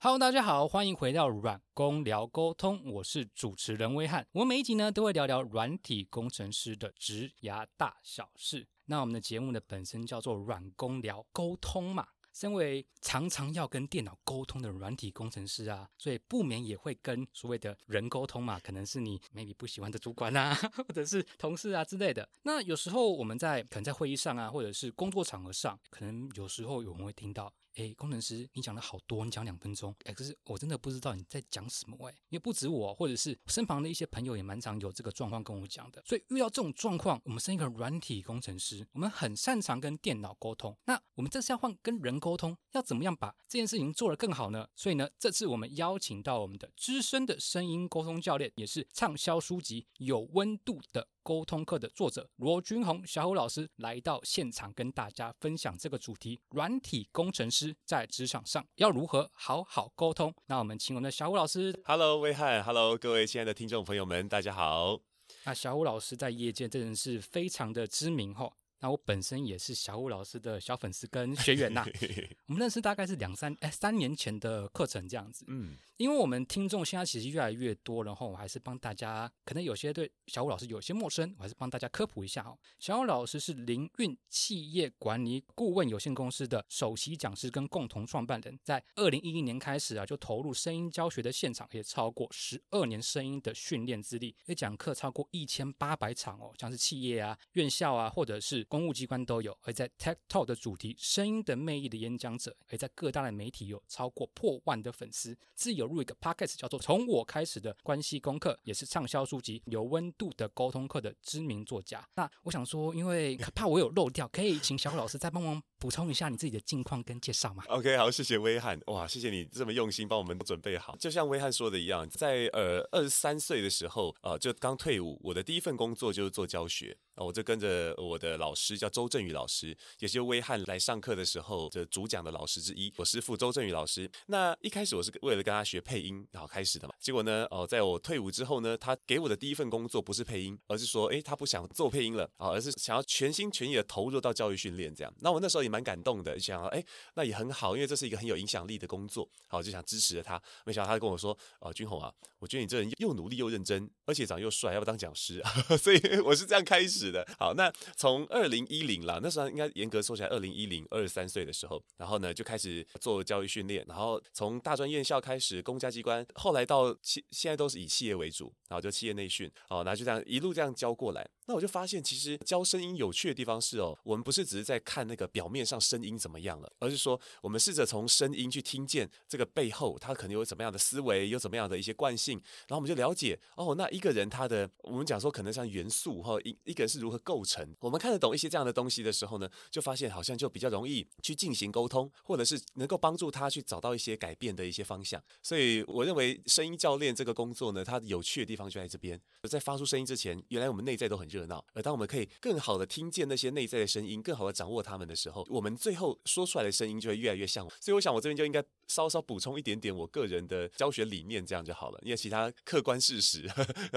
Hello，大家好，欢迎回到软工聊沟通，我是主持人威汉。我们每一集呢都会聊聊软体工程师的职涯大小事。那我们的节目呢本身叫做软工聊沟通嘛，身为常常要跟电脑沟通的软体工程师啊，所以不免也会跟所谓的人沟通嘛，可能是你 maybe 不喜欢的主管啊，或者是同事啊之类的。那有时候我们在可能在会议上啊，或者是工作场合上，可能有时候有人会听到。哎，工程师，你讲了好多，你讲两分钟，哎，可是我真的不知道你在讲什么哎，因为不止我，或者是身旁的一些朋友也蛮常有这个状况跟我讲的，所以遇到这种状况，我们是一个软体工程师，我们很擅长跟电脑沟通，那我们这次要换跟人沟通，要怎么样把这件事情做得更好呢？所以呢，这次我们邀请到我们的资深的声音沟通教练，也是畅销书籍《有温度的》。沟通课的作者罗君宏小虎老师来到现场，跟大家分享这个主题：软体工程师在职场上要如何好好沟通。那我们请我们的小虎老师，Hello，威汉，Hello，各位亲爱的听众朋友们，大家好。那小虎老师在业界真的是非常的知名吼。那我本身也是小虎老师的小粉丝跟学员呐，我们认识大概是两三哎三年前的课程这样子，嗯，因为我们听众现在其实越来越多，然后我还是帮大家，可能有些对小虎老师有些陌生，我还是帮大家科普一下哦。小虎老师是凌运企业管理顾问有限公司的首席讲师跟共同创办人，在二零一一年开始啊，就投入声音教学的现场，也超过十二年声音的训练资历，也讲课超过一千八百场哦，像是企业啊、院校啊，或者是公务机关都有，而在 Tech Talk 的主题“声音的魅力”的演讲者，而在各大的媒体有超过破万的粉丝。自有入一个 Podcast 叫做“从我开始的关系功课”，也是畅销书籍《有温度的沟通课》的知名作家。那我想说，因为怕我有漏掉，可以请小虎老师再帮忙补充一下你自己的近况跟介绍吗？OK，好，谢谢威汉，哇，谢谢你这么用心帮我们准备好。就像威汉说的一样，在呃二十三岁的时候，呃，就刚退伍，我的第一份工作就是做教学。我就跟着我的老师叫周振宇老师，也是威汉来上课的时候的主讲的老师之一。我师傅周振宇老师，那一开始我是为了跟他学配音然后开始的嘛。结果呢，哦，在我退伍之后呢，他给我的第一份工作不是配音，而是说，哎，他不想做配音了啊，而是想要全心全意的投入到教育训练这样。那我那时候也蛮感动的，想，哎，那也很好，因为这是一个很有影响力的工作，好，就想支持着他。没想到他跟我说，哦，君宏啊，我觉得你这人又努力又认真，而且长得又帅，要不当讲师？所以我是这样开始的。好，那。从二零一零啦，那时候应该严格说起来，二零一零二十三岁的时候，然后呢就开始做教育训练，然后从大专院校开始，公家机关，后来到企现在都是以企业为主，然后就企业内训，哦，那就这样一路这样教过来。那我就发现，其实教声音有趣的地方是哦，我们不是只是在看那个表面上声音怎么样了，而是说我们试着从声音去听见这个背后，他可能有怎么样的思维，有怎么样的一些惯性，然后我们就了解哦，那一个人他的我们讲说可能像元素哈，一一个人是如何构成。我们看得懂一些这样的东西的时候呢，就发现好像就比较容易去进行沟通，或者是能够帮助他去找到一些改变的一些方向。所以我认为声音教练这个工作呢，它有趣的地方就在这边。在发出声音之前，原来我们内在都很热闹，而当我们可以更好的听见那些内在的声音，更好的掌握他们的时候，我们最后说出来的声音就会越来越像。所以我想我这边就应该稍稍补充一点点我个人的教学理念，这样就好了。因为其他客观事实，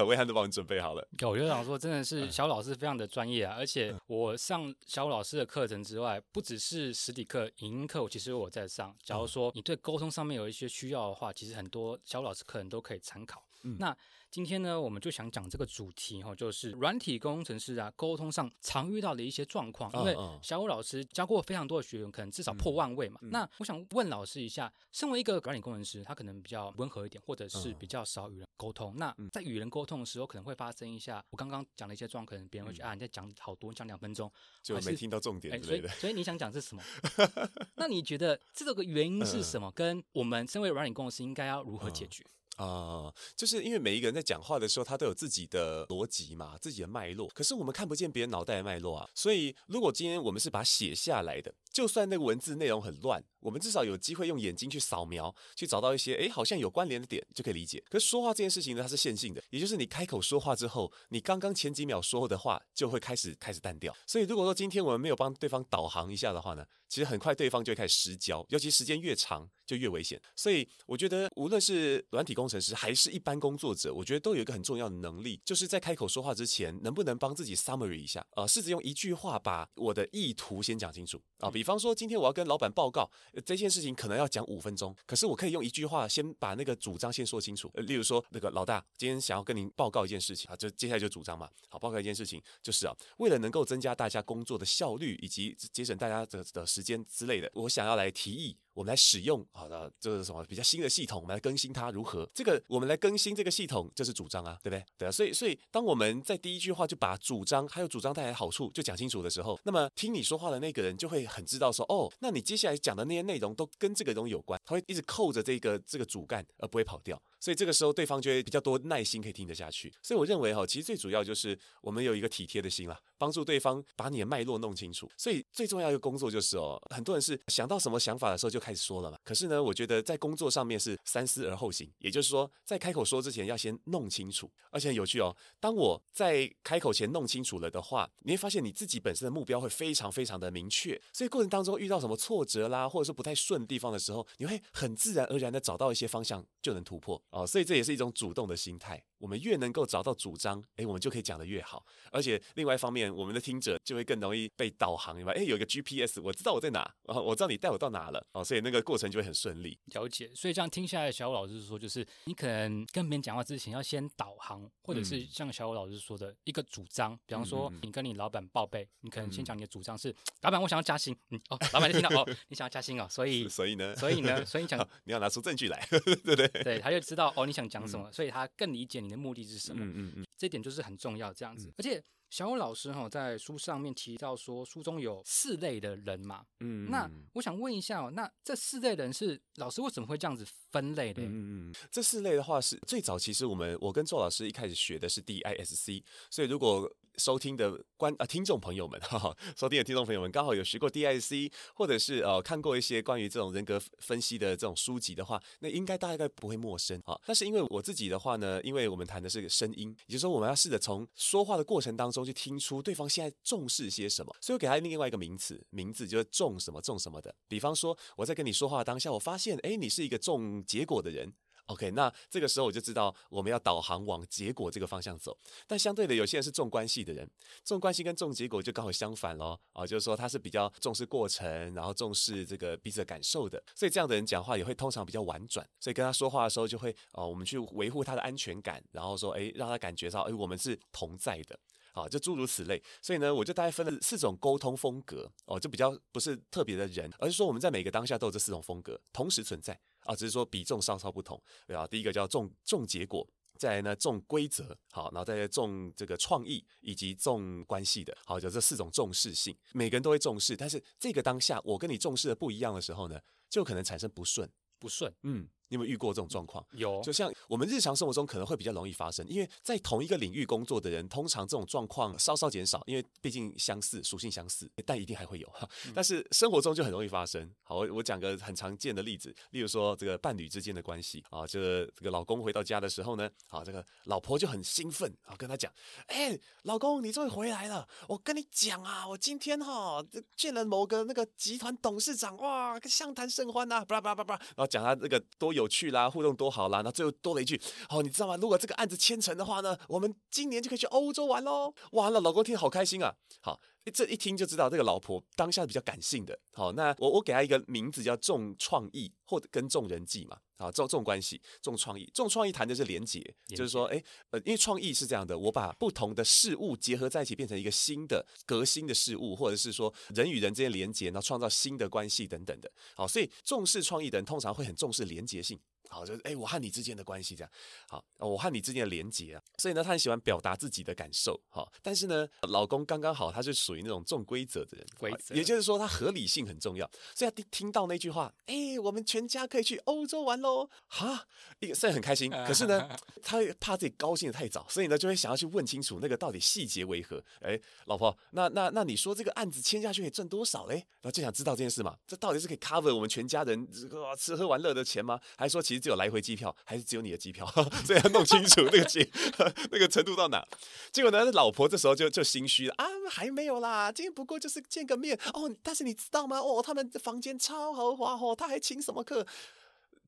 魏涵都帮你准备好了。我就想说，真的是小老师非常的专业啊，而且。我上小老师的课程之外，不只是实体课、影音课，其实我在上。假如说你对沟通上面有一些需要的话，其实很多小老师课程都可以参考。嗯那今天呢，我们就想讲这个主题哈，就是软体工程师啊，沟通上常遇到的一些状况。因为小武老师教过非常多的学员，可能至少破万位嘛。那我想问老师一下，身为一个软体工程师，他可能比较温和一点，或者是比较少与人沟通。那在与人沟通的时候，可能会发生一下我刚刚讲的一些状况，可能别人会觉得啊，你在讲好多，讲两分钟就没听到重点之类的。所以你想讲是什么？那你觉得这个原因是什么？跟我们身为软体工程师应该要如何解决？啊，就是因为每一个人在讲话的时候，他都有自己的逻辑嘛，自己的脉络。可是我们看不见别人脑袋的脉络啊，所以如果今天我们是把它写下来的，就算那个文字内容很乱，我们至少有机会用眼睛去扫描，去找到一些哎好像有关联的点，就可以理解。可是说话这件事情呢，它是线性的，也就是你开口说话之后，你刚刚前几秒说的话就会开始开始淡掉。所以如果说今天我们没有帮对方导航一下的话呢？其实很快对方就会开始失焦，尤其时间越长就越危险。所以我觉得，无论是软体工程师还是一般工作者，我觉得都有一个很重要的能力，就是在开口说话之前，能不能帮自己 summary 一下，呃，试着用一句话把我的意图先讲清楚啊。比方说，今天我要跟老板报告这件事情，可能要讲五分钟，可是我可以用一句话先把那个主张先说清楚。呃，例如说，那个老大今天想要跟您报告一件事情啊，就接下来就主张嘛。好，报告一件事情，就是啊，为了能够增加大家工作的效率以及节省大家的的时时间之类的，我想要来提议。我们来使用好的，这是什么比较新的系统？我们来更新它如何？这个我们来更新这个系统，这是主张啊，对不对？对啊，所以所以当我们在第一句话就把主张还有主张带来的好处就讲清楚的时候，那么听你说话的那个人就会很知道说，哦，那你接下来讲的那些内容都跟这个东西有关，他会一直扣着这个这个主干而不会跑掉。所以这个时候对方就会比较多耐心可以听得下去。所以我认为哈，其实最主要就是我们有一个体贴的心啦，帮助对方把你的脉络弄清楚。所以最重要一个工作就是哦，很多人是想到什么想法的时候就开始说了嘛，可是。呢，我觉得在工作上面是三思而后行，也就是说，在开口说之前要先弄清楚。而且很有趣哦，当我在开口前弄清楚了的话，你会发现你自己本身的目标会非常非常的明确。所以过程当中遇到什么挫折啦，或者说不太顺的地方的时候，你会很自然而然的找到一些方向就能突破哦。所以这也是一种主动的心态。我们越能够找到主张，哎，我们就可以讲得越好。而且另外一方面，我们的听者就会更容易被导航，明白？哎，有一个 GPS，我知道我在哪，哦，我知道你带我到哪了，哦，所以那个过程就会很顺利。了解。所以这样听下来，小武老师说，就是你可能跟别人讲话之前要先导航，或者是像小武老师说的一个主张。比方说，你跟你老板报备，你可能先讲你的主张是：老板，我想要加薪。嗯，哦，老板就听到哦，你想要加薪哦，所以，所以呢，所以呢，所以讲你要拿出证据来，对不对？对，他就知道哦，你想讲什么，所以他更理解你的目的是什么。嗯嗯，这点就是很重要，这样子。而且小武老师哈在书上面提到说，书中有四类的人嘛。嗯，那我想问一下哦，那这四类人是老师为什么会这样子分类的？嗯嗯，这四类的话是最早其实我们我跟周老师一开始学的是 DISC，所以如果。收听的观啊听众朋友们，哈哈，收听的听众朋友们，刚好有学过 DISC，或者是呃看过一些关于这种人格分析的这种书籍的话，那应该大概不会陌生啊。但是因为我自己的话呢，因为我们谈的是声音，也就是说我们要试着从说话的过程当中去听出对方现在重视些什么，所以我给他另外一个名词，名字就是重什么重什么的。比方说我在跟你说话当下，我发现哎，你是一个重结果的人。OK，那这个时候我就知道我们要导航往结果这个方向走。但相对的，有些人是重关系的人，重关系跟重结果就刚好相反咯。啊，就是说他是比较重视过程，然后重视这个彼此的感受的。所以这样的人讲话也会通常比较婉转。所以跟他说话的时候，就会哦，我们去维护他的安全感，然后说，哎，让他感觉到，哎，我们是同在的。好，就诸如此类。所以呢，我就大概分了四种沟通风格。哦，就比较不是特别的人，而是说我们在每个当下都有这四种风格同时存在。啊，只是说比重稍稍不同，对啊。第一个叫重重结果，再来呢重规则，好，然后再重这个创意以及重关系的，好，就这四种重视性，每个人都会重视，但是这个当下我跟你重视的不一样的时候呢，就可能产生不顺，不顺，嗯。你有没有遇过这种状况？有，就像我们日常生活中可能会比较容易发生，因为在同一个领域工作的人，通常这种状况稍稍减少，因为毕竟相似，属性相似，但一定还会有。但是生活中就很容易发生。好，我我讲个很常见的例子，例如说这个伴侣之间的关系啊，这这个老公回到家的时候呢，好，这个老婆就很兴奋啊，跟他讲，哎，老公你终于回来了，我跟你讲啊，我今天哈见了某个那个集团董事长，哇，相谈甚欢呐，巴拉巴拉巴拉，然后讲他那个多有有趣啦，互动。多好啦！那最后多了一句：“哦，你知道吗？如果这个案子签成的话呢，我们今年就可以去欧洲玩喽！”哇，那老公听好开心啊！好，这一听就知道这个老婆当下比较感性的。好，那我我给他一个名字叫重创意，或者跟众人际嘛。好，重重关系，这种创意，这种创意谈的是连结，就是说，哎，呃，因为创意是这样的，我把不同的事物结合在一起，变成一个新的革新的事物，或者是说人与人之间连接，然后创造新的关系等等的。好，所以重视创意的人通常会很重视连结性。好，就是哎，我和你之间的关系这样，好，我和你之间的连结啊，所以呢，她很喜欢表达自己的感受，好，但是呢，老公刚刚好，他是属于那种重规则的人，规则，也就是说，他合理性很重要，所以他听听到那句话，哎，我们全家可以去欧洲玩喽，哈，一个虽然很开心，可是呢，他怕自己高兴的太早，所以呢，就会想要去问清楚那个到底细节为何，哎，老婆，那那那你说这个案子签下去可以赚多少嘞？然后就想知道这件事嘛，这到底是可以 cover 我们全家人这个吃喝玩乐的钱吗？还是说其实只有来回机票，还是只有你的机票？所以要弄清楚那个情 那个程度到哪。结果呢，老婆这时候就就心虚了啊，还没有啦，今天不过就是见个面哦。但是你知道吗？哦，他们房间超豪华哦，他还请什么客？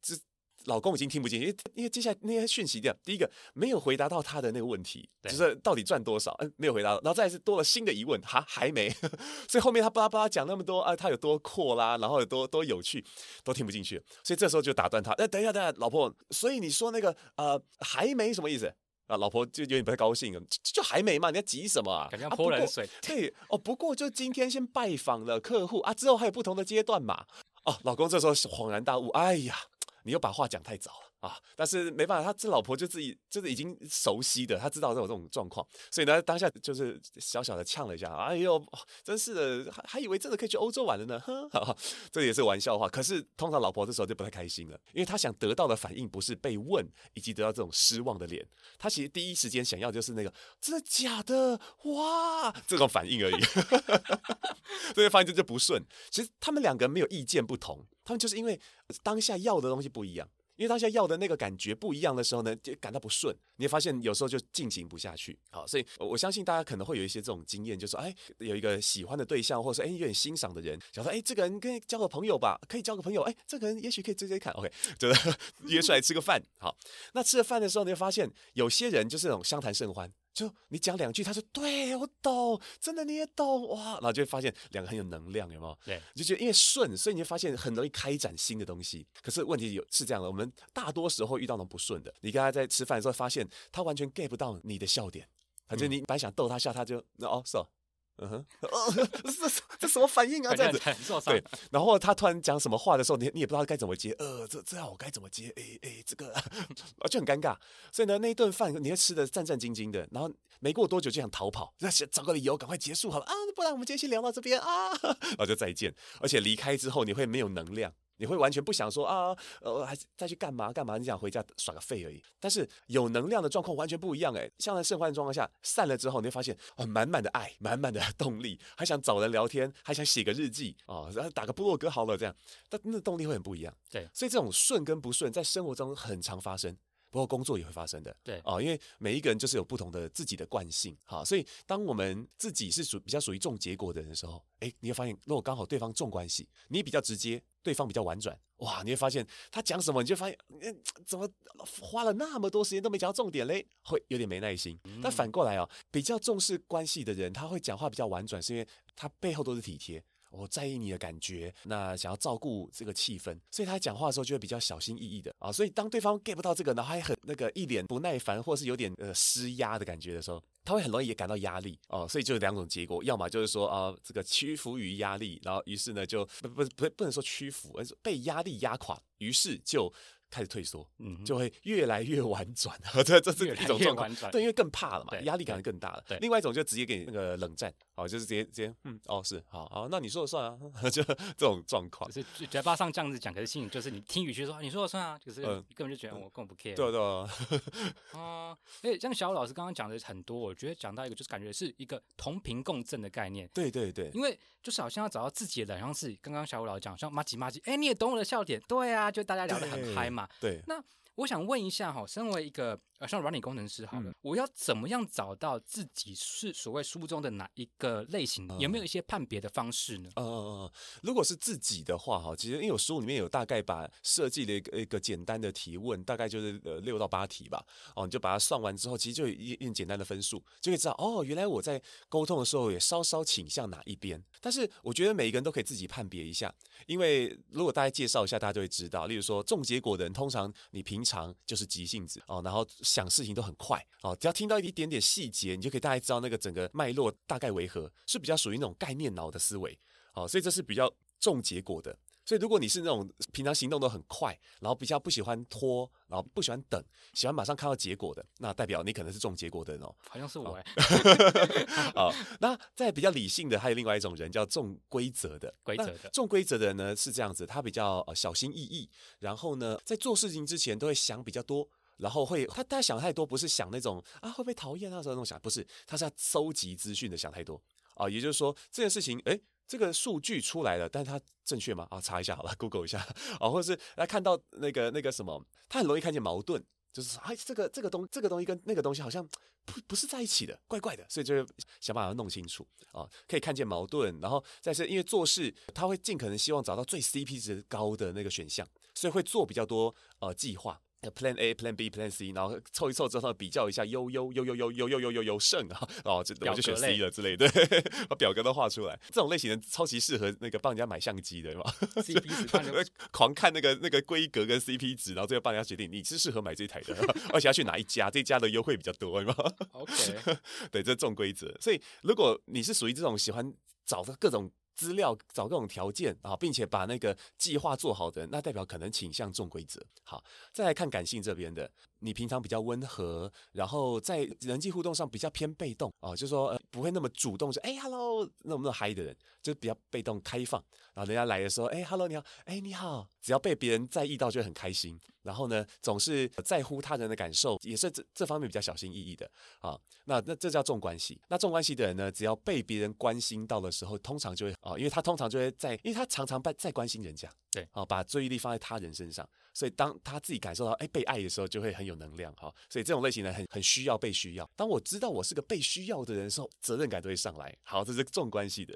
只老公已经听不进，因为因为接下来那些讯息掉，第一个没有回答到他的那个问题，就是到底赚多少，嗯，没有回答，然后再是多了新的疑问，哈，还没，所以后面他巴拉巴拉讲那么多啊，他有多阔啦，然后有多多有趣，都听不进去，所以这时候就打断他，哎，等一下，等一下，老婆，所以你说那个呃还没什么意思啊？老婆就有点不太高兴，就还没嘛，你要急什么啊？感觉泼冷水，对，哦，不过就今天先拜访了客户啊，之后还有不同的阶段嘛，哦，老公这时候恍然大悟，哎呀。你又把话讲太早了啊！但是没办法，他这老婆就自己就是已经熟悉的，他知道这种这种状况，所以呢，当下就是小小的呛了一下。哎呦，真是的，还还以为真的可以去欧洲玩了呢。哼，这也是玩笑话。可是通常老婆这时候就不太开心了，因为她想得到的反应不是被问，以及得到这种失望的脸。她其实第一时间想要就是那个真的假的哇这种反应而已。所以发现这就不顺。其实他们两个没有意见不同。他们就是因为当下要的东西不一样，因为当下要的那个感觉不一样的时候呢，就感到不顺。你会发现有时候就进行不下去。好，所以我相信大家可能会有一些这种经验，就是说，哎，有一个喜欢的对象，或者说哎有点欣赏的人，想说，哎，这个人可以交个朋友吧，可以交个朋友。哎，这个人也许可以追追看。OK，就是 约出来吃个饭。好，那吃了饭的时候，你会发现有些人就是那种相谈甚欢。就你讲两句，他说对我懂，真的你也懂哇，然后就会发现两个很有能量，有没有？对，就觉得因为顺，所以你就发现很容易开展新的东西。可是问题有是这样的，我们大多时候遇到那种不顺的，你跟他在吃饭的时候，发现他完全 get 不到你的笑点，反正你本来想逗他笑，他就那哦是。嗯哼，这 这什么反应啊？这样子，对。然后他突然讲什么话的时候，你你也不知道该怎么接。呃，这这样我该怎么接？哎哎，这个 就很尴尬。所以呢，那一顿饭你会吃的战战兢兢的，然后没过多久就想逃跑，那找个理由赶快结束好了啊，不然我们今天先聊到这边啊，然后就再见。而且离开之后你会没有能量。你会完全不想说啊，呃，还再去干嘛干嘛？你想回家耍个废而已。但是有能量的状况完全不一样诶，像在盛欢的状况下散了之后，你会发现啊，满满的爱，满满的 动力，还想找人聊天，还想写个日记啊，然后打个部落格好了这样，但那动力会很不一样。对，所以这种顺跟不顺在生活中很常发生。不过工作也会发生的，对啊，因为每一个人就是有不同的自己的惯性，哈，所以当我们自己是属比较属于重结果的人的时候，哎，你会发现，如果刚好对方重关系，你比较直接，对方比较婉转，哇，你会发现他讲什么，你就发现，嗯，怎么花了那么多时间都没讲到重点嘞，会有点没耐心。但反过来啊，比较重视关系的人，他会讲话比较婉转，是因为他背后都是体贴。我在意你的感觉，那想要照顾这个气氛，所以他讲话的时候就会比较小心翼翼的啊。所以当对方 get 不到这个，然后还很那个一脸不耐烦，或是有点呃施压的感觉的时候，他会很容易也感到压力哦。所以就有两种结果，要么就是说啊，这个屈服于压力，然后于是呢就不不不不能说屈服，而是被压力压垮，于是就。开始退缩，嗯，就会越来越婉转，这这是一种状况，对，因为更怕了嘛，压力感更大了。对，另外一种就直接给你那个冷战，哦，就是直接直接，嗯，哦，是，好，好，那你说了算啊，就这种状况，就是嘴巴上这样子讲，可是心里就是你听语气说你说了算啊，就是根本就觉得我根本不 care。对对。啊，哎，像小老师刚刚讲的很多，我觉得讲到一个就是感觉是一个同频共振的概念。对对对，因为就是好像要找到自己的，人像是刚刚小五老师讲，像马吉马吉，哎，你也懂我的笑点，对啊，就大家聊得很嗨嘛。对，那。我想问一下哈，身为一个呃像软体工程师好了，我要怎么样找到自己是所谓书中的哪一个类型？有没有一些判别的方式呢？嗯嗯嗯，如果是自己的话哈，其实因为我书里面有大概把设计的一个一个简单的提问，大概就是呃六到八题吧。哦，你就把它算完之后，其实就一一简单的分数，就可以知道哦，原来我在沟通的时候也稍稍倾向哪一边。但是我觉得每一个人都可以自己判别一下，因为如果大家介绍一下，大家就会知道。例如说重结果的人，通常你平常就是急性子哦，然后想事情都很快哦，只要听到一点点细节，你就可以大概知道那个整个脉络大概为何，是比较属于那种概念脑的思维哦，所以这是比较重结果的。所以，如果你是那种平常行动都很快，然后比较不喜欢拖，然后不喜欢等，喜欢马上看到结果的，那代表你可能是重结果的人哦。好像是我哎。好，那在比较理性的，还有另外一种人叫重规则的。规则的重规则的人呢是这样子，他比较呃小心翼翼，然后呢在做事情之前都会想比较多，然后会他他想太多，不是想那种啊会不会讨厌那时候那种想，不是，他是要收集资讯的想太多啊。也就是说这件事情，哎。这个数据出来了，但是它正确吗？啊，查一下好了，Google 一下啊，或者是来看到那个那个什么，他很容易看见矛盾，就是哎，这个这个东这个东西跟那个东西好像不不是在一起的，怪怪的，所以就是想办法弄清楚啊，可以看见矛盾，然后再是因为做事他会尽可能希望找到最 CP 值高的那个选项，所以会做比较多呃计划。Plan A, Plan B, Plan C，然后凑一凑之后比较一下，优优优优优优优优优优胜啊，哦，这我就选 C 了之类的，把表格都画出来。这种类型的超级适合那个帮人家买相机的，是吧？CP 值狂看那个那个规格跟 CP 值，然后最后帮人家决定你是适合买这台的，而且要去哪一家，这家的优惠比较多，是吧？OK，对，这重规则。所以如果你是属于这种喜欢找的各种。资料找各种条件啊，并且把那个计划做好的，那代表可能倾向重规则。好，再来看感性这边的，你平常比较温和，然后在人际互动上比较偏被动啊，就说不会那么主动，说哎，hello，那么嗨的人，就比较被动开放。然后人家来的时候，哎，hello，你好，哎，你好，只要被别人在意到，就很开心。然后呢，总是在乎他人的感受，也是这这方面比较小心翼翼的啊。那那这叫重关系。那重关系的人呢，只要被别人关心到的时候，通常就会啊，因为他通常就会在，因为他常常在在关心人家，对，啊，把注意力放在他人身上。所以当他自己感受到哎被爱的时候，就会很有能量哈。所以这种类型呢，很很需要被需要。当我知道我是个被需要的人的时候，责任感都会上来。好，这是重关系的。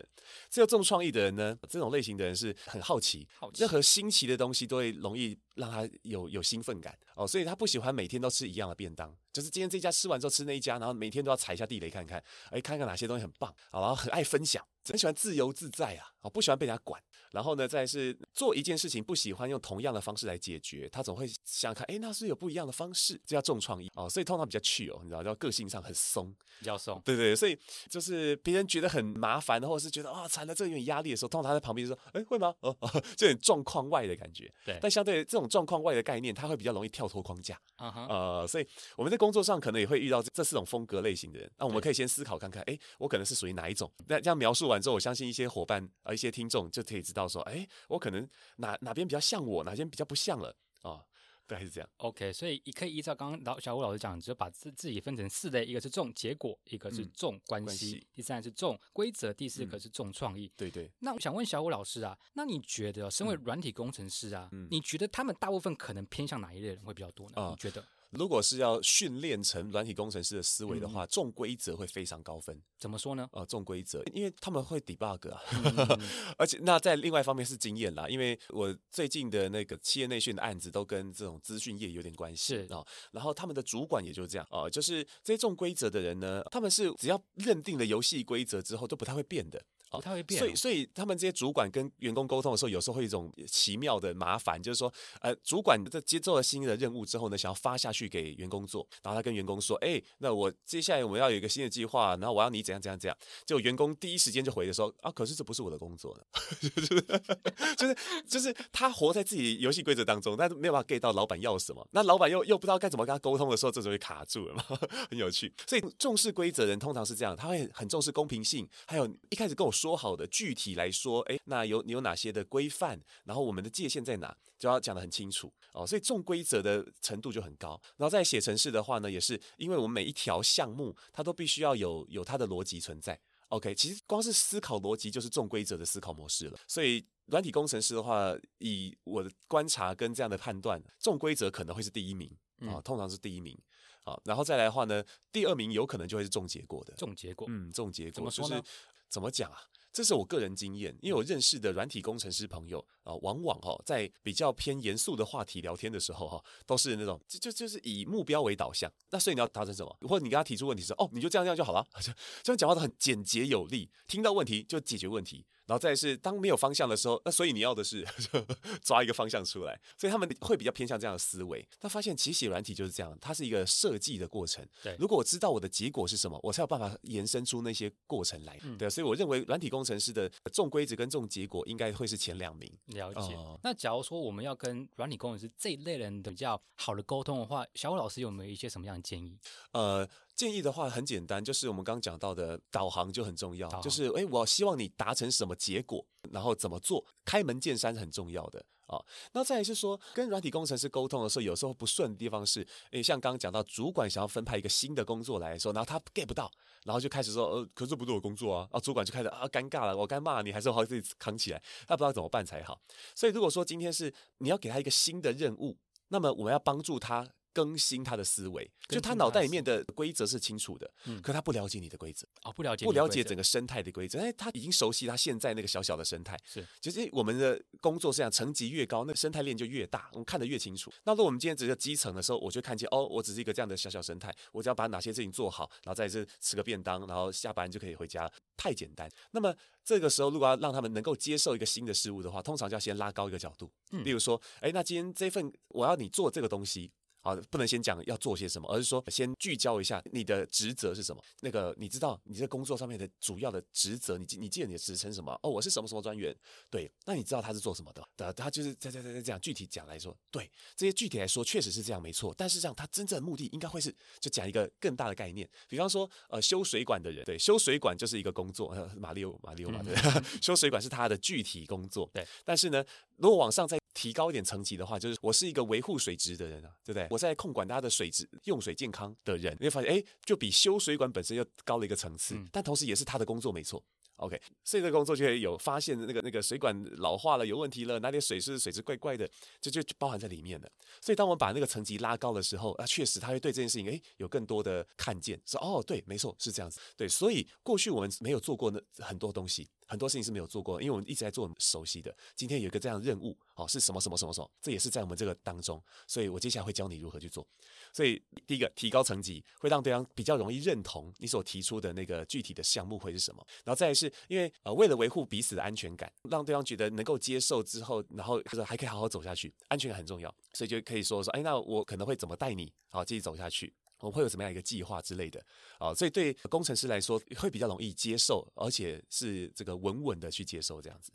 只有重创意的人呢，这种类型的人是很好奇，任何新奇的东西都会容易让他有有有兴奋感哦。所以他不喜欢每天都吃一样的便当，就是今天这家吃完之后吃那一家，然后每天都要踩一下地雷看看，哎，看看哪些东西很棒，好，然后很爱分享，很喜欢自由自在啊，哦，不喜欢被人家管。然后呢，再是做一件事情不喜欢用同样的方式来解决，他总会想看，哎，那是有不一样的方式，这叫重创意哦。所以通常比较去哦，你知道，叫个性上很松，比较松。对对，所以就是别人觉得很麻烦，或者是觉得啊，惨了，这有点压力的时候，通常他在旁边就说，哎，会吗？哦，哦这点状况外的感觉。对。但相对这种状况外的概念，他会比较容易跳脱框架。啊哈。呃，所以我们在工作上可能也会遇到这四种风格类型的人。那我们可以先思考看看，哎，我可能是属于哪一种？那这样描述完之后，我相信一些伙伴啊，一些听众就可以知道说，哎，我。可能哪哪边比较像我，哪边比较不像了啊？对，还是这样。OK，所以你可以依照刚刚老小吴老师讲，就把自自己分成四类：一个是重结果，一个是重关系，第三是重规则，第四个是重创意。对对。那我想问小吴老师啊，那你觉得身为软体工程师啊，你觉得他们大部分可能偏向哪一类人会比较多呢？你觉得？如果是要训练成软体工程师的思维的话，重规则会非常高分。怎么说呢？呃，重规则，因为他们会 debug 啊，而且那在另外一方面是经验啦。因为我最近的那个企业内训的案子都跟这种资讯业有点关系啊。然后他们的主管也就是这样啊，就是这些重规则的人呢，他们是只要认定了游戏规则之后都不太会变的。哦，他会变，所以所以他们这些主管跟员工沟通的时候，有时候会一种奇妙的麻烦，就是说，呃，主管在接受了新的任务之后呢，想要发下去给员工做，然后他跟员工说，哎，那我接下来我们要有一个新的计划，然后我要你怎样怎样怎样，结果员工第一时间就回的说，啊，可是这不是我的工作呢，就是就是他活在自己游戏规则当中，但是没有办法 get 到老板要什么，那老板又又不知道该怎么跟他沟通的时候，这时候就会卡住了嘛，很有趣。所以重视规则人通常是这样，他会很重视公平性，还有一开始跟我说好的具。体来说，哎，那有你有哪些的规范？然后我们的界限在哪？就要讲得很清楚哦。所以重规则的程度就很高。然后在写程式的话呢，也是因为我们每一条项目它都必须要有有它的逻辑存在。OK，其实光是思考逻辑就是重规则的思考模式了。所以软体工程师的话，以我的观察跟这样的判断，重规则可能会是第一名啊，通常是第一名。好，然后再来的话呢，第二名有可能就会是重结果的。重结果，嗯，重结果怎么说呢？怎么讲啊？这是我个人经验，因为我认识的软体工程师朋友啊，往往哈在比较偏严肃的话题聊天的时候哈，都是那种就就就是以目标为导向。那所以你要达成什么？或者你跟他提出问题说，哦，你就这样这样就好了，就这样讲话都很简洁有力，听到问题就解决问题。然后再是当没有方向的时候，那所以你要的是 抓一个方向出来，所以他们会比较偏向这样的思维。他发现其实写软体就是这样，它是一个设计的过程。对，如果我知道我的结果是什么，我才有办法延伸出那些过程来。对，所以我认为软体工程师的重规则跟重结果应该会是前两名。了解。那假如说我们要跟软体工程师这一类人比较好的沟通的话，小虎老师有没有一些什么样的建议？呃。建议的话很简单，就是我们刚刚讲到的导航就很重要。就是诶，我希望你达成什么结果，然后怎么做，开门见山很重要的哦，那再来是说，跟软体工程师沟通的时候，有时候不顺的地方是，诶，像刚刚讲到，主管想要分派一个新的工作来的时候，然后他 get 不到，然后就开始说，呃，可是不是我工作啊，啊，主管就开始啊，尴尬了，我该骂你还是我自己扛起来，他不知道怎么办才好。所以如果说今天是你要给他一个新的任务，那么我们要帮助他。更新他的思维，就他脑袋里面的规则是清楚的，可他不了解你的规则哦，不了解不了解整个生态的规则。哎，他已经熟悉他现在那个小小的生态，是，其实我们的工作是这样，层级越高，那生态链就越大，我们看得越清楚。那如果我们今天只是基层的时候，我就看见哦，我只是一个这样的小小生态，我只要把哪些事情做好，然后在这吃个便当，然后下班就可以回家，太简单。那么这个时候，如果要让他们能够接受一个新的事物的话，通常就要先拉高一个角度，嗯，例如说，哎，那今天这份我要你做这个东西。啊，不能先讲要做些什么，而是说先聚焦一下你的职责是什么。那个你知道你在工作上面的主要的职责，你你记得你的职称什么？哦，我是什么什么专员。对，那你知道他是做什么的？的，他就是在在在在这样具体讲来说，对这些具体来说确实是这样没错。但是这样，他真正的目的应该会是就讲一个更大的概念，比方说呃修水管的人，对，修水管就是一个工作。马里奥马里奥嘛，对，修水管是他的具体工作。对，但是呢，如果往上再提高一点层级的话，就是我是一个维护水质的人啊，对不对？我在控管大家的水质、用水健康的人，你会发现，哎，就比修水管本身又高了一个层次，但同时也是他的工作，没错。OK，所以这个工作就会有发现那个那个水管老化了有问题了，哪里水是水质怪怪的，这就包含在里面的。所以当我们把那个层级拉高的时候，啊，确实他会对这件事情诶有更多的看见，说哦对，没错是这样子。对，所以过去我们没有做过那很多东西，很多事情是没有做过，因为我们一直在做熟悉的。今天有一个这样的任务，哦是什么什么什么什么，这也是在我们这个当中，所以我接下来会教你如何去做。所以第一个提高层级，会让对方比较容易认同你所提出的那个具体的项目会是什么。然后再来是因为呃为了维护彼此的安全感，让对方觉得能够接受之后，然后就是还可以好好走下去，安全感很重要。所以就可以说说，哎，那我可能会怎么带你好继续走下去？我们会有什么样一个计划之类的？啊，所以对工程师来说会比较容易接受，而且是这个稳稳的去接受这样子。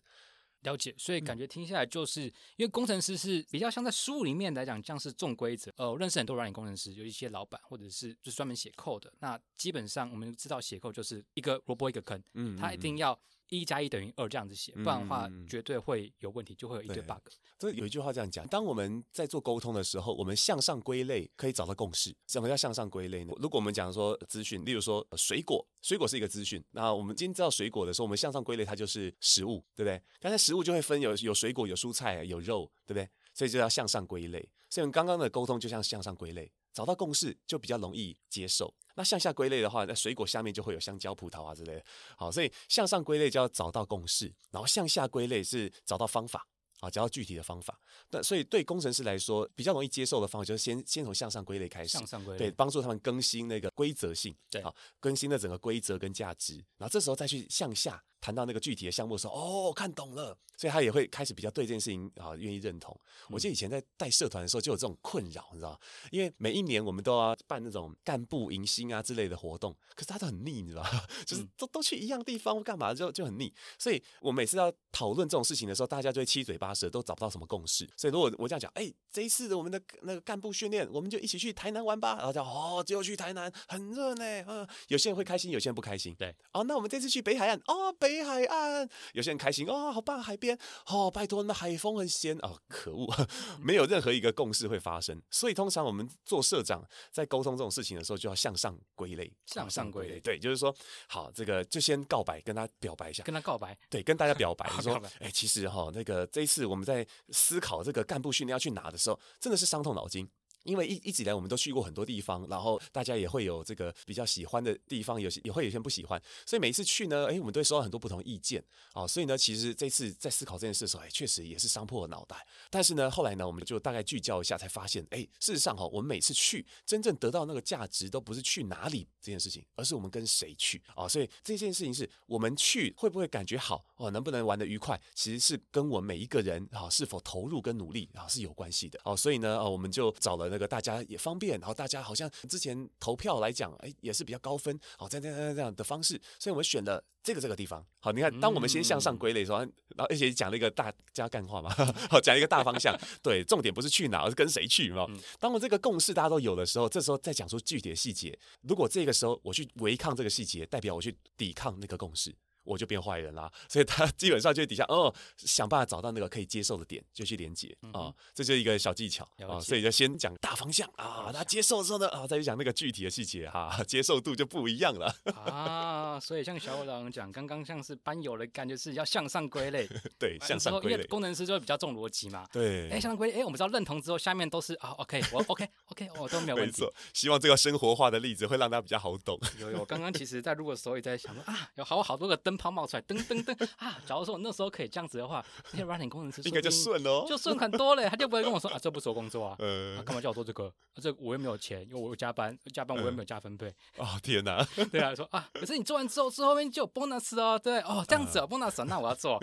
了解，所以感觉听下来，就是因为工程师是比较像在书里面来讲，像是重规则。呃，我认识很多软件工程师，有一些老板或者是就专门写 code 的。那基本上我们知道写 code 就是一个萝卜一个坑，嗯，他一定要。一加一等于二这样子写，不然的话绝对会有问题，就会有一堆 bug。这有一句话这样讲：当我们在做沟通的时候，我们向上归类可以找到共识。什么叫向上归类呢？如果我们讲说资讯，例如说水果，水果是一个资讯。那我们今天知道水果的时候，我们向上归类它就是食物，对不对？刚才食物就会分有有水果、有蔬菜、有肉，对不对？所以就要向上归类。所以我们刚刚的沟通就像向上归类，找到共识就比较容易接受。那向下归类的话，那水果下面就会有香蕉、葡萄啊之类的。好，所以向上归类就要找到共识，然后向下归类是找到方法啊，找到具体的方法。那所以对工程师来说，比较容易接受的方法就是先先从向上归类开始，向上归类，对，帮助他们更新那个规则性，对，好，更新的整个规则跟价值，然后这时候再去向下。谈到那个具体的项目的时候，哦，看懂了，所以他也会开始比较对这件事情啊愿意认同。我记得以前在带社团的时候就有这种困扰，你知道吗？因为每一年我们都要办那种干部迎新啊之类的活动，可是他都很腻，你知道吗？就是都都去一样地方干嘛，就就很腻。所以我每次要讨论这种事情的时候，大家就会七嘴八舌，都找不到什么共识。所以如果我这样讲，哎，这一次的我们的那个干部训练，我们就一起去台南玩吧。然后讲哦，只有去台南很热呢，嗯，有些人会开心，有些人不开心。对，哦，那我们这次去北海岸，哦，北海岸。有些人开心哦，好棒，海边哦，拜托，那海风很鲜哦，可恶，没有任何一个共识会发生。所以通常我们做社长在沟通这种事情的时候，就要向上归类，向上归类，对，就是说，好，这个就先告白，跟他表白一下，跟他告白，对，跟大家表白，说，哎，其实哈，那个这一次我们在思考这个干部训练要去哪的时候，真的是伤透脑筋。因为一一直以来我们都去过很多地方，然后大家也会有这个比较喜欢的地方，有些也会有些不喜欢，所以每一次去呢，哎，我们都会收到很多不同意见啊。所以呢，其实这次在思考这件事的时候，哎，确实也是伤破了脑袋。但是呢，后来呢，我们就大概聚焦一下，才发现，哎，事实上哈，我们每次去真正得到那个价值，都不是去哪里这件事情，而是我们跟谁去啊。所以这件事情是我们去会不会感觉好哦，能不能玩得愉快，其实是跟我们每一个人啊是否投入跟努力啊是有关系的哦。所以呢，呃，我们就找了那个大家也方。便，然后大家好像之前投票来讲，哎，也是比较高分，好，这样这样这样的方式，所以我们选了这个这个地方。好，你看，当我们先向上归类的时候，然后而且讲了一个大家干话嘛，好，讲一个大方向，对，重点不是去哪，而是跟谁去嘛。当我这个共识大家都有的时候，这时候再讲出具体的细节。如果这个时候我去违抗这个细节，代表我去抵抗那个共识。我就变坏人啦。所以他 基本上就底下哦，想办法找到那个可以接受的点，就去连接啊，这就是一个小技巧啊。所以就先讲大方向啊，他接受之后呢啊，再去讲那个具体的细节哈，接受度就不一样了啊。所以像小伙老师讲，刚刚像是班友的感觉是要向上归类，对，向上归类。因为工程师就会比较重逻辑嘛，对。哎，向上归类，哎，我们知道认同之后，下面都是啊，OK，我 OK，OK，我都没有问题。希望这个生活化的例子会让大家比较好懂。有有，刚刚其实在录的时候也在想说啊，有好好多个灯泡冒出来，噔噔噔啊。假如说我那时候可以这样子的话，那些软体工程师应该就顺哦，就顺很多嘞。他就不会跟我说啊，这不是我工作啊，他干嘛叫我做这个？这我又没有钱，因为我又加班，加班我又没有加分配。哦天哪！对啊，说啊，可是你做完之后，之后面就有 bonus 哦，对哦，这样子 bonus，那我要做。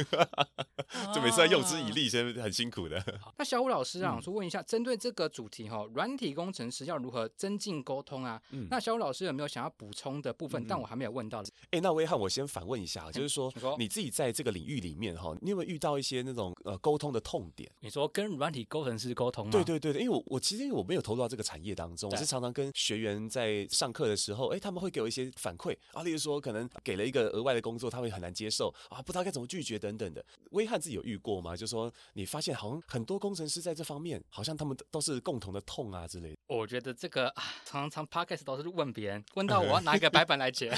就每次要用之以利，真的很辛苦的。那小武老师啊，说问一下，针对这个主题哈，软体工程师要如何增进沟通啊？嗯那小武老师有没有想要补充的部分？但我还没有问到。哎，那威汉，我先反问一下，就是说，你自己在这个领域里面哈，你有没有遇到一些那种呃沟通的痛点？你说跟软体工程师沟通吗？对对对因为我我其实因为我没有投入到这个产业当中，我是常常跟学员在上课的时候，哎，他们会给我一些反馈啊，例如说可能给了一个额外的工作，他会很难接受啊，不知道该怎么拒绝等等的。威汉自己有遇过吗？就说你发现好像很多工程师在这方面，好像他们都是共同的痛啊之类的。我觉得这个啊，常常 podcast 都是问别人，问到我要拿一个白板来写，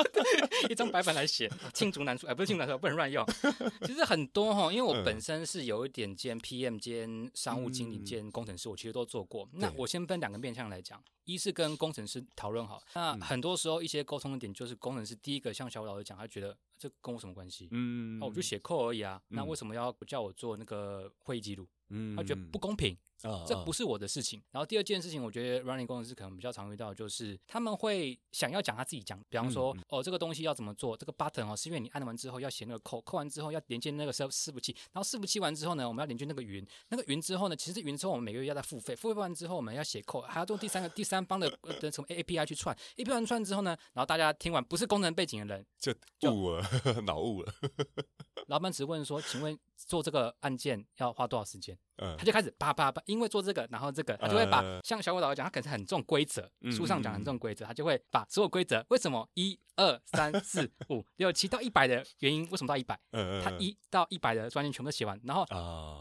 一张白板来写，罄竹难书，哎，不是罄竹难书，不能乱用。其实很多哈，因为我本身是有一点兼 PM 兼商务经理兼工程师，我其实都做过。那我先分两个面向来讲，一是跟工程师讨论好，那很多时候一些沟通的点就是工程师第一个，向小老师讲，他觉得这跟我什么关系？嗯，哦，我就写扣而已啊，那为什么要叫我做那个会议记录？嗯，他觉得不公平。这不是我的事情。然后第二件事情，我觉得 running 工程师可能比较常遇到，就是他们会想要讲他自己讲，比方说，哦，这个东西要怎么做？这个 button 哦，是因为你按完之后要写那个扣，扣完之后要连接那个伺伺服器，然后伺服器完之后呢，我们要连接那个云，那个云之后呢，其实云之后我们每个月要再付费，付费完之后我们要写扣，还要用第三个第三方的的什么 API 去串，API 完串之后呢，然后大家听完不是工程背景的人就悟了，脑悟了。老板只问说，请问做这个案件要花多少时间？嗯，他就开始叭叭叭，因为做这个，然后这个，他就会把像小狗老师讲，他可能很重规则，书上讲很重规则，他就会把所有规则，为什么一二三四五 六七到一百的原因，为什么到一百？嗯嗯，他一到一百的专业全部都写完，然后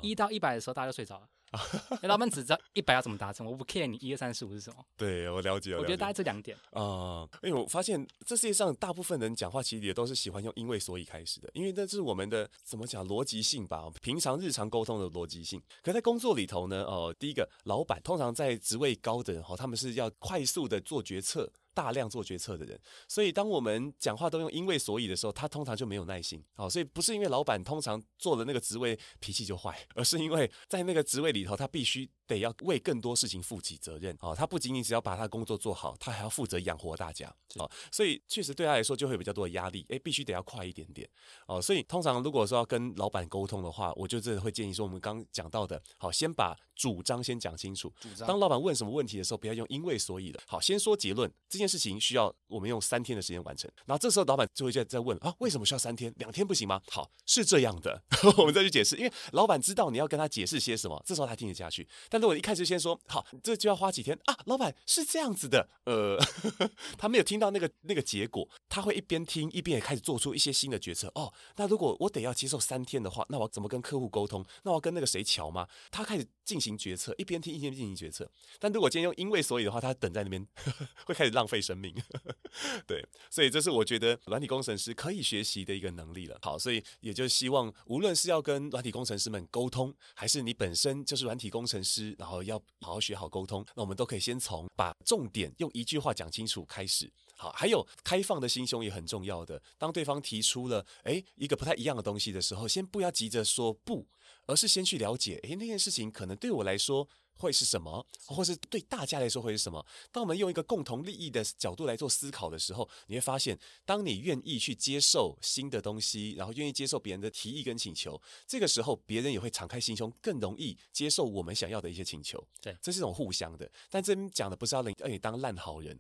一到一百的时候，大家就睡着了。老板只知道一百要怎么达成，我不 care 你一二三四五是什么。对我了解，我觉得大概这两点啊。因为我发现这世界上大部分人讲话其实也都是喜欢用因为所以开始的，因为这是我们的怎么讲逻辑性吧，平常日常沟通的逻辑性。可在工作里头呢，哦，第一个老板通常在职位高的人哈，他们是要快速的做决策。大量做决策的人，所以当我们讲话都用因为所以的时候，他通常就没有耐心。好，所以不是因为老板通常做了那个职位脾气就坏，而是因为在那个职位里头，他必须得要为更多事情负起责任。哦，他不仅仅只要把他工作做好，他还要负责养活大家。哦，所以确实对他来说就会比较多的压力。诶，必须得要快一点点。哦，所以通常如果说要跟老板沟通的话，我就真的会建议说，我们刚讲到的，好，先把主张先讲清楚。主张。当老板问什么问题的时候，不要用因为所以的。好，先说结论。这件事情需要我们用三天的时间完成，然后这时候老板就会在在问啊，为什么需要三天？两天不行吗？好，是这样的，我们再去解释，因为老板知道你要跟他解释些什么，这时候他听得下去。但如果一开始先说好，这就要花几天啊，老板是这样子的，呃，他没有听到那个那个结果，他会一边听一边也开始做出一些新的决策。哦，那如果我得要接受三天的话，那我怎么跟客户沟通？那我跟那个谁瞧吗？他开始进行决策，一边听一边进行决策。但如果今天用因为所以的话，他等在那边 会开始浪费生命。对，所以这是我觉得软体工程师可以学习的一个能力了。好，所以也就希望，无论是要跟软体工程师们沟通，还是你本身就是软体工程师，然后要好好学好沟通，那我们都可以先从把重点用一句话讲清楚开始。好，还有开放的心胸也很重要的。当对方提出了诶一个不太一样的东西的时候，先不要急着说不，而是先去了解，诶那件事情可能对我来说。会是什么，或是对大家来说会是什么？当我们用一个共同利益的角度来做思考的时候，你会发现，当你愿意去接受新的东西，然后愿意接受别人的提议跟请求，这个时候别人也会敞开心胸，更容易接受我们想要的一些请求。对，这是一种互相的。但这边讲的不是要让你当烂好人，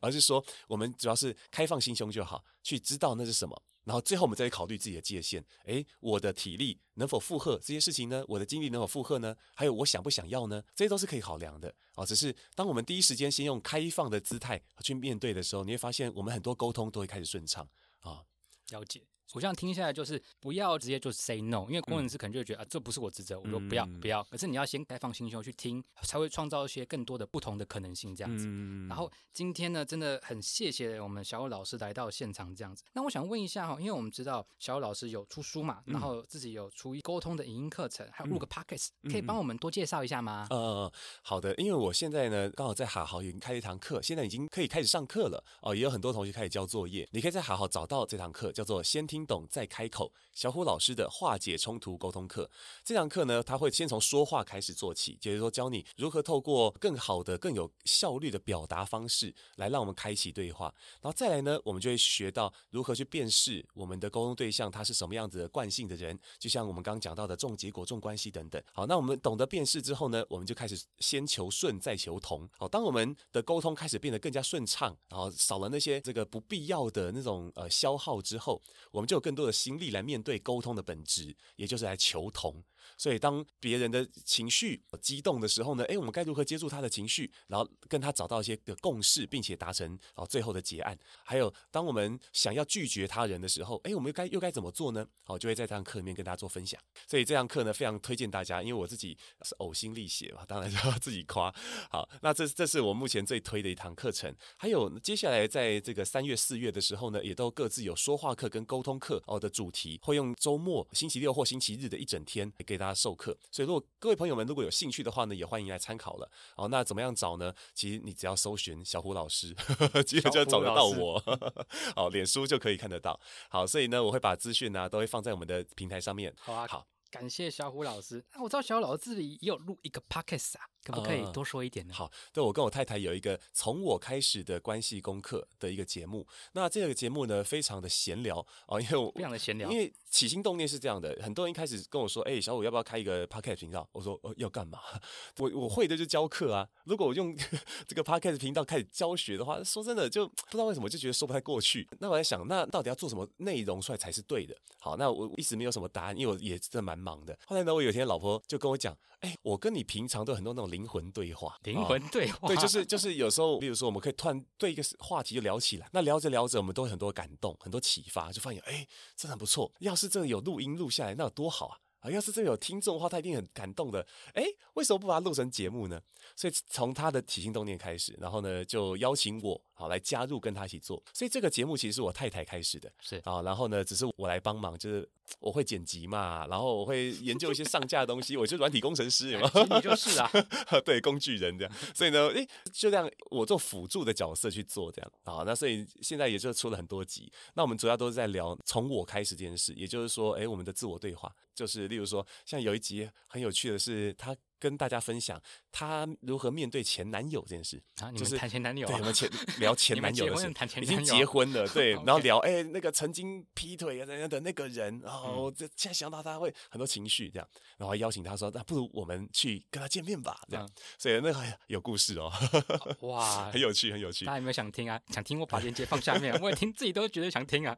而是说我们主要是开放心胸就好，去知道那是什么。然后最后我们再去考虑自己的界限，诶，我的体力能否负荷这些事情呢？我的精力能否负荷呢？还有我想不想要呢？这些都是可以考量的啊。只是当我们第一时间先用开放的姿态去面对的时候，你会发现我们很多沟通都会开始顺畅啊。了解。我这样听下来，就是不要直接就 say no，因为工程师可能就会觉得啊，这不是我职责，我说不要嗯不要。可是你要先开放心胸去听，才会创造一些更多的不同的可能性，这样子。嗯然后今天呢，真的很谢谢我们小欧老师来到现场这样子。那我想问一下哈，因为我们知道小欧老师有出书嘛，然后自己有出沟通的影音课程，还有录个 podcast，、可以帮我们多介绍一下吗？呃，好的，因为我现在呢，刚好在好好已经开了一堂课，现在已经可以开始上课了哦，也有很多同学开始交作业。你可以在好好找到这堂课，叫做“先听听懂再开口”，小虎老师的化解冲突沟通课。这堂课呢，他会先从说话开始做起，就是说教你如何透过更好的、更有效率的表达方式，来让我们开启对话。然后再来呢，我们就会学到如何去辨识我们的沟通对象他是什么样子的惯性的人，就像我们刚刚讲到的重结果、重关系等等。好，那我们懂得辨识之后呢，我们就开始先求顺再求同。好，当我们的沟通开始变得更加顺畅，然后少了那些这个不必要的那种呃消耗之后，我们就有更多的心力来面对沟通的本质，也就是来求同。所以，当别人的情绪激动的时候呢，诶，我们该如何接住他的情绪，然后跟他找到一些的共识，并且达成哦最后的结案。还有，当我们想要拒绝他人的时候，诶，我们又该又该怎么做呢？好，就会在这堂课里面跟大家做分享。所以这堂课呢，非常推荐大家，因为我自己是呕心沥血嘛，当然就要自己夸。好，那这这是我目前最推的一堂课程。还有接下来在这个三月、四月的时候呢，也都各自有说话课跟沟通课哦的主题，会用周末星期六或星期日的一整天给大家授课。所以如果各位朋友们如果有兴趣的话呢，也欢迎来参考了。哦，那怎么样找呢？其实你只要搜寻小虎老师，基本就找得到我。好，脸书就可以看得到。好，所以呢，我会把资讯呢都会放在我们的平台上面。好啊，好，感谢小虎老师。那我知道小虎老师这里也有录一个 podcast 啊，可不可以嗯多说一点呢？好，对我跟我太太有一个从我开始的关系功课的一个节目。那这个节目呢，非常的闲聊哦，因为我非常的闲聊因为起心动念是这样的，很多人一开始跟我说：“哎、小五要不要开一个 podcast 频道？”我说：“呃，要干嘛？我我会的就教课啊。如果我用 这个 podcast 频道开始教学的话，说真的就不知道为什么就觉得说不太过去。那我在想，那到底要做什么内容出来才是对的？好，那我一直没有什么答案，因为我也真的蛮忙的。后来呢，我有一天老婆就跟我讲：“哎、我跟你平常都有很多那种灵魂对话，灵哦魂对话，对，就是就是有时候，比如说我们可以突然对一个话题就聊起来，那聊着聊着，我们都会很多感动，很多启发，就发现哎，真的很不错。要是这个有录音录下来，那有多好啊！啊，要是这个有听众的话，他一定很感动的。哎，为什么不把它录成节目呢？所以从他的起心动念开始，然后呢，就邀请我好来加入跟他一起做。所以这个节目其实是我太太开始的，是啊，然后呢，只是我来帮忙，就是我会剪辑嘛，然后我会研究一些上架的东西，我就是软体工程师，有没有？其实你就是啊，对，工具人这样，所以呢，诶，就这样，我做辅助的角色去做这样啊，那所以现在也就出了很多集。那我们主要都是在聊从我开始这件事，也就是说，诶，我们的自我对话，就是例如说，像有一集很有趣的是，他跟大家分享他如何面对前男友这件事。啊，你们就是谈前男友啊对，我，们前聊前 男友的事结婚谈，前已经结婚了，对，然后聊哎、那个曾经劈腿啊的的那个人，然后现在想到他会很多情绪这样，然后邀请他说，那不如我们去跟他见面吧，这样，嗯所以那个有故事哦，哇 很，有趣，很有趣大。家有没有想听啊？想听我把链接放下面，我也听自己都觉得想听啊。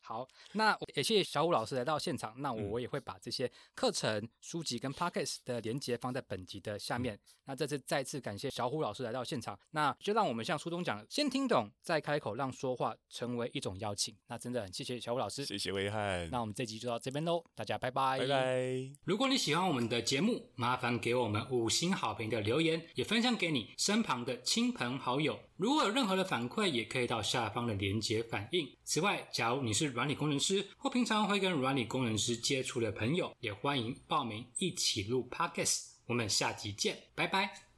好，那也谢谢小武老师来到现场，那我也会把这些课程、书籍跟 podcast 的连接放在本集的下面。那这次再次感谢小虎老师来到现场，那就让我们像书中讲的，先听懂再开口，让说话成为一种邀请。那真的很谢谢小虎老师。谢谢威汉，那我们这集就到这边喽，大家拜拜，拜拜。如果你喜欢我们的节目，麻烦给我们五星好评的留言，也分享给你身旁的亲朋好友。如果有任何的反馈，也可以到下方的连结反映。此外，假如你是软体工程师或平常会跟软体工程师接触的朋友，也欢迎报名一起录 Podcast。我们下集见，拜拜。